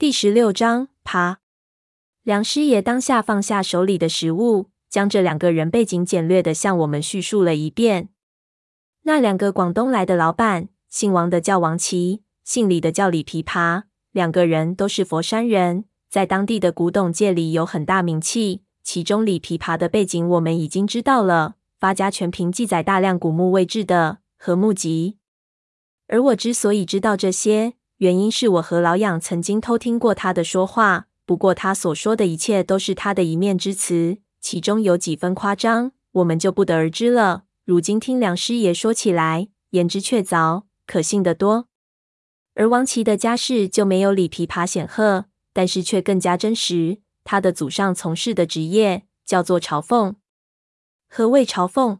第十六章爬。梁师爷当下放下手里的食物，将这两个人背景简略地向我们叙述了一遍。那两个广东来的老板，姓王的叫王琦，姓李的叫李琵琶，两个人都是佛山人，在当地的古董界里有很大名气。其中李琵琶的背景我们已经知道了，发家全凭记载大量古墓位置的《和墓集》。而我之所以知道这些，原因是我和老养曾经偷听过他的说话。不过他所说的一切都是他的一面之词，其中有几分夸张，我们就不得而知了。如今听梁师爷说起来，言之确凿，可信得多。而王琦的家世就没有李琵琶显赫，但是却更加真实。他的祖上从事的职业叫做朝奉。何谓朝奉？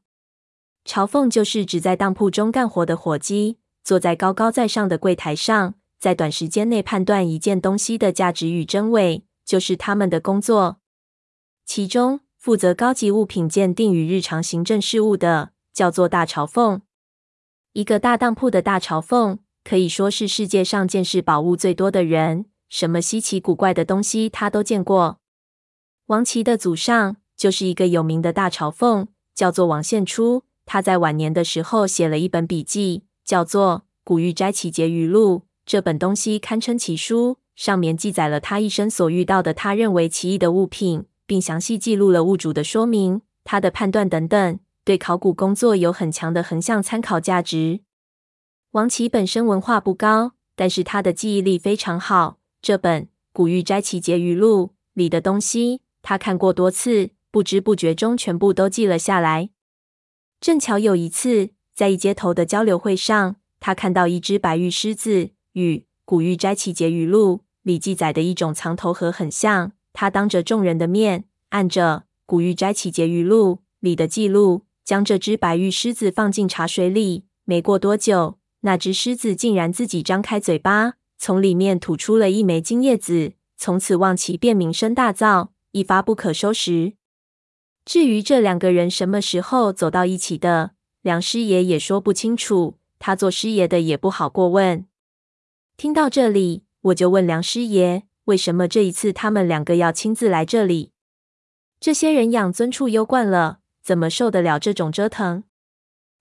朝奉就是指在当铺中干活的伙计，坐在高高在上的柜台上，在短时间内判断一件东西的价值与真伪，就是他们的工作。其中负责高级物品鉴定与日常行政事务的，叫做大朝奉。一个大当铺的大朝奉，可以说是世界上见识宝物最多的人。什么稀奇古怪的东西他都见过。王琦的祖上就是一个有名的大朝奉，叫做王献初。他在晚年的时候写了一本笔记，叫做《古玉斋奇节语录》。这本东西堪称奇书，上面记载了他一生所遇到的他认为奇异的物品，并详细记录了物主的说明、他的判断等等，对考古工作有很强的横向参考价值。王琦本身文化不高，但是他的记忆力非常好。这本《古玉斋奇杰余录》里的东西，他看过多次，不知不觉中全部都记了下来。正巧有一次，在一街头的交流会上，他看到一只白玉狮子，与《古玉斋奇杰余录》里记载的一种藏头盒很像。他当着众人的面，按着《古玉斋奇杰余录》里的记录，将这只白玉狮子放进茶水里。没过多久，那只狮子竟然自己张开嘴巴。从里面吐出了一枚金叶子，从此望其便名声大噪，一发不可收拾。至于这两个人什么时候走到一起的，梁师爷也说不清楚，他做师爷的也不好过问。听到这里，我就问梁师爷，为什么这一次他们两个要亲自来这里？这些人养尊处优惯了，怎么受得了这种折腾？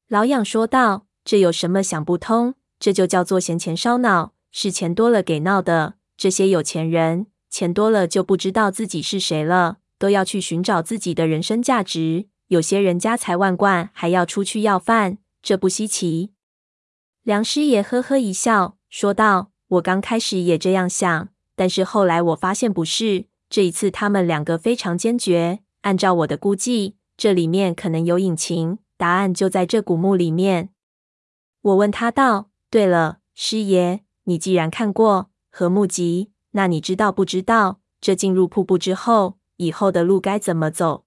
老养说道：“这有什么想不通？这就叫做闲钱烧脑。”是钱多了给闹的。这些有钱人，钱多了就不知道自己是谁了，都要去寻找自己的人生价值。有些人家财万贯，还要出去要饭，这不稀奇。梁师爷呵呵一笑，说道：“我刚开始也这样想，但是后来我发现不是。这一次他们两个非常坚决。按照我的估计，这里面可能有隐情，答案就在这古墓里面。”我问他道：“对了，师爷。”你既然看过《和墓集》，那你知道不知道这进入瀑布之后，以后的路该怎么走？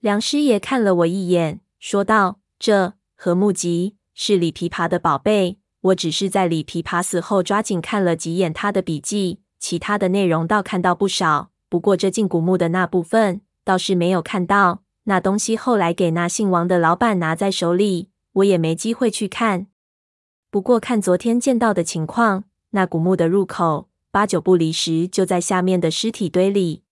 梁师爷看了我一眼，说道：“这《和墓集》是李琵琶的宝贝，我只是在李琵琶死后抓紧看了几眼他的笔记，其他的内容倒看到不少。不过这进古墓的那部分，倒是没有看到。那东西后来给那姓王的老板拿在手里，我也没机会去看。”不过看昨天见到的情况，那古墓的入口八九不离十就在下面的尸体堆里。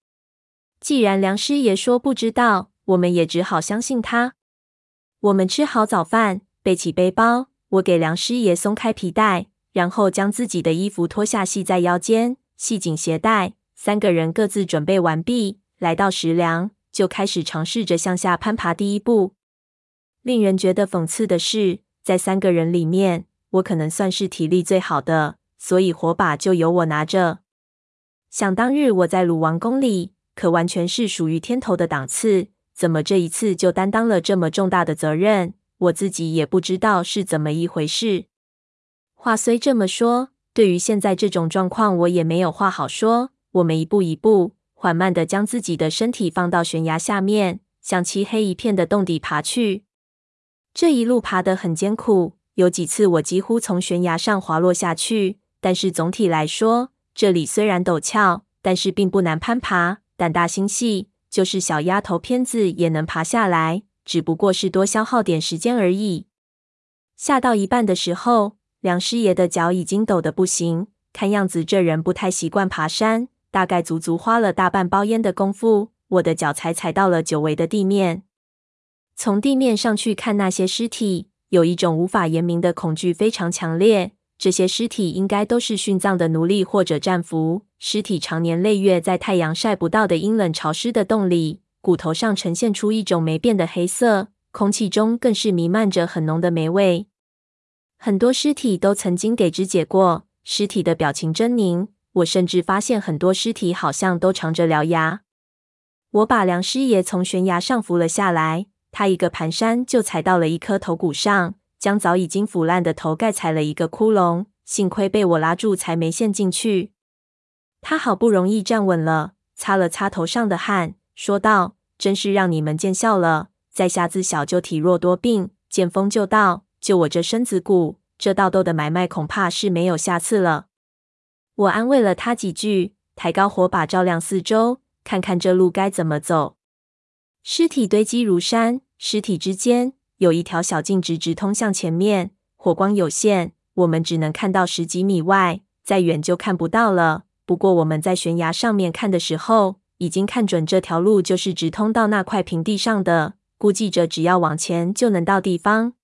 既然梁师爷说不知道，我们也只好相信他。我们吃好早饭，背起背包，我给梁师爷松开皮带，然后将自己的衣服脱下系在腰间，系紧鞋带。三个人各自准备完毕，来到石梁，就开始尝试着向下攀爬第一步。令人觉得讽刺的是，在三个人里面，我可能算是体力最好的，所以火把就由我拿着。想当日我在鲁王宫里，可完全是属于天头的档次，怎么这一次就担当了这么重大的责任？我自己也不知道是怎么一回事。话虽这么说，对于现在这种状况，我也没有话好说。我们一步一步缓慢地将自己的身体放到悬崖下面，向漆黑一片的洞底爬去。这一路爬得很艰苦。有几次我几乎从悬崖上滑落下去，但是总体来说，这里虽然陡峭，但是并不难攀爬。胆大心细，就是小丫头片子也能爬下来，只不过是多消耗点时间而已。下到一半的时候，梁师爷的脚已经抖得不行，看样子这人不太习惯爬山，大概足足花了大半包烟的功夫，我的脚才踩到了久违的地面。从地面上去看那些尸体，有一种无法言明的恐惧，非常强烈。这些尸体应该都是殉葬的奴隶或者战俘。尸体长年累月在太阳晒不到的阴冷潮湿的洞里，骨头上呈现出一种霉变的黑色，空气中更是弥漫着很浓的霉味。很多尸体都曾经给肢解过，尸体的表情狰狞。我甚至发现很多尸体好像都长着獠牙。我把梁师爷从悬崖上扶了下来，他一个蹒跚就踩到了一颗头骨上。将早已经腐烂的头盖踩了一个窟窿，幸亏被我拉住，才没陷进去。他好不容易站稳了，擦了擦头上的汗，说道：“真是让你们见笑了。在下自小就体弱多病，见风就倒，就我这身子骨，这倒斗的买卖恐怕是没有下次了。”我安慰了他几句，抬高火把照亮四周，看看这路该怎么走。尸体堆积如山，尸体之间。有一条小径直直通向前面，火光有限，我们只能看到十几米外，再远就看不到了。不过我们在悬崖上面看的时候，已经看准这条路就是直通到那块平地上的，估计着只要往前就能到地方。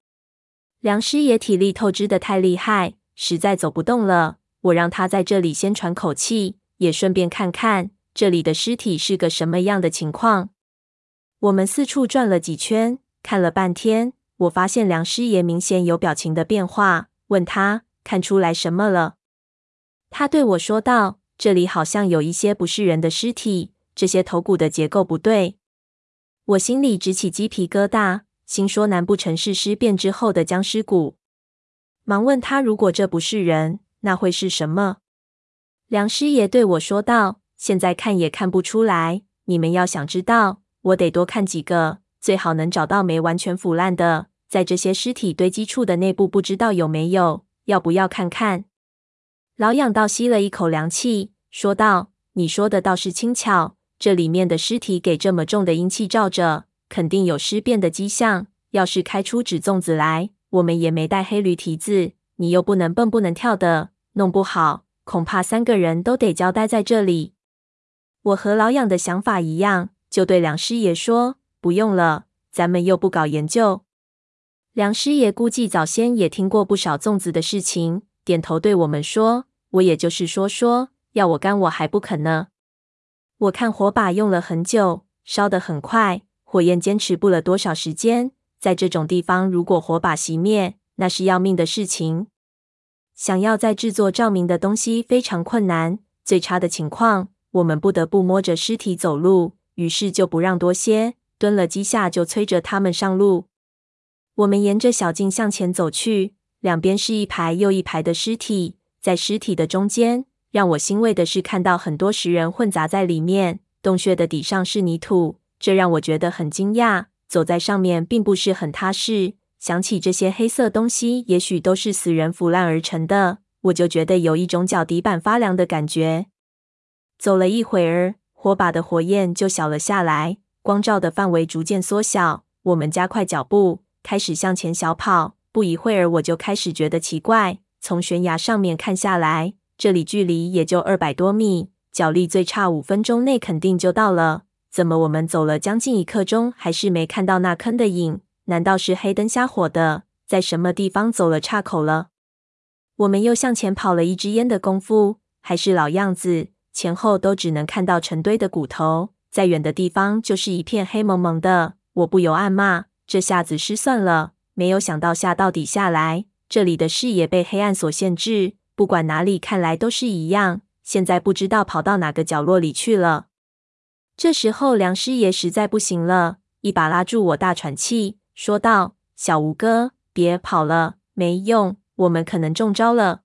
梁师爷体力透支得太厉害，实在走不动了。我让他在这里先喘口气，也顺便看看这里的尸体是个什么样的情况。我们四处转了几圈。看了半天，我发现梁师爷明显有表情的变化，问他看出来什么了。他对我说道：“这里好像有一些不是人的尸体，这些头骨的结构不对。”我心里直起鸡皮疙瘩，心说难不成是尸变之后的僵尸骨？忙问他：“如果这不是人，那会是什么？”梁师爷对我说道：“现在看也看不出来，你们要想知道，我得多看几个。”最好能找到没完全腐烂的，在这些尸体堆积处的内部，不知道有没有？要不要看看？老痒倒吸了一口凉气，说道：“你说的倒是轻巧，这里面的尸体给这么重的阴气罩着，肯定有尸变的迹象。要是开出纸粽子来，我们也没带黑驴蹄子，你又不能蹦不能跳的，弄不好恐怕三个人都得交代在这里。”我和老痒的想法一样，就对梁师爷说。不用了，咱们又不搞研究。梁师爷估计早先也听过不少粽子的事情，点头对我们说：“我也就是说说，要我干我还不肯呢。”我看火把用了很久，烧得很快，火焰坚持不了多少时间。在这种地方，如果火把熄灭，那是要命的事情。想要再制作照明的东西非常困难，最差的情况，我们不得不摸着尸体走路，于是就不让多些。蹲了几下，就催着他们上路。我们沿着小径向前走去，两边是一排又一排的尸体，在尸体的中间，让我欣慰的是看到很多石人混杂在里面。洞穴的底上是泥土，这让我觉得很惊讶。走在上面并不是很踏实，想起这些黑色东西也许都是死人腐烂而成的，我就觉得有一种脚底板发凉的感觉。走了一会儿，火把的火焰就小了下来。光照的范围逐渐缩小，我们加快脚步，开始向前小跑。不一会儿，我就开始觉得奇怪。从悬崖上面看下来，这里距离也就二百多米，脚力最差五分钟内肯定就到了。怎么我们走了将近一刻钟，还是没看到那坑的影？难道是黑灯瞎火的，在什么地方走了岔口了？我们又向前跑了一支烟的功夫，还是老样子，前后都只能看到成堆的骨头。再远的地方就是一片黑蒙蒙的，我不由暗骂：这下子失算了。没有想到下到底下来，这里的视野被黑暗所限制，不管哪里看来都是一样。现在不知道跑到哪个角落里去了。这时候梁师爷实在不行了，一把拉住我，大喘气，说道：“小吴哥，别跑了，没用，我们可能中招了。”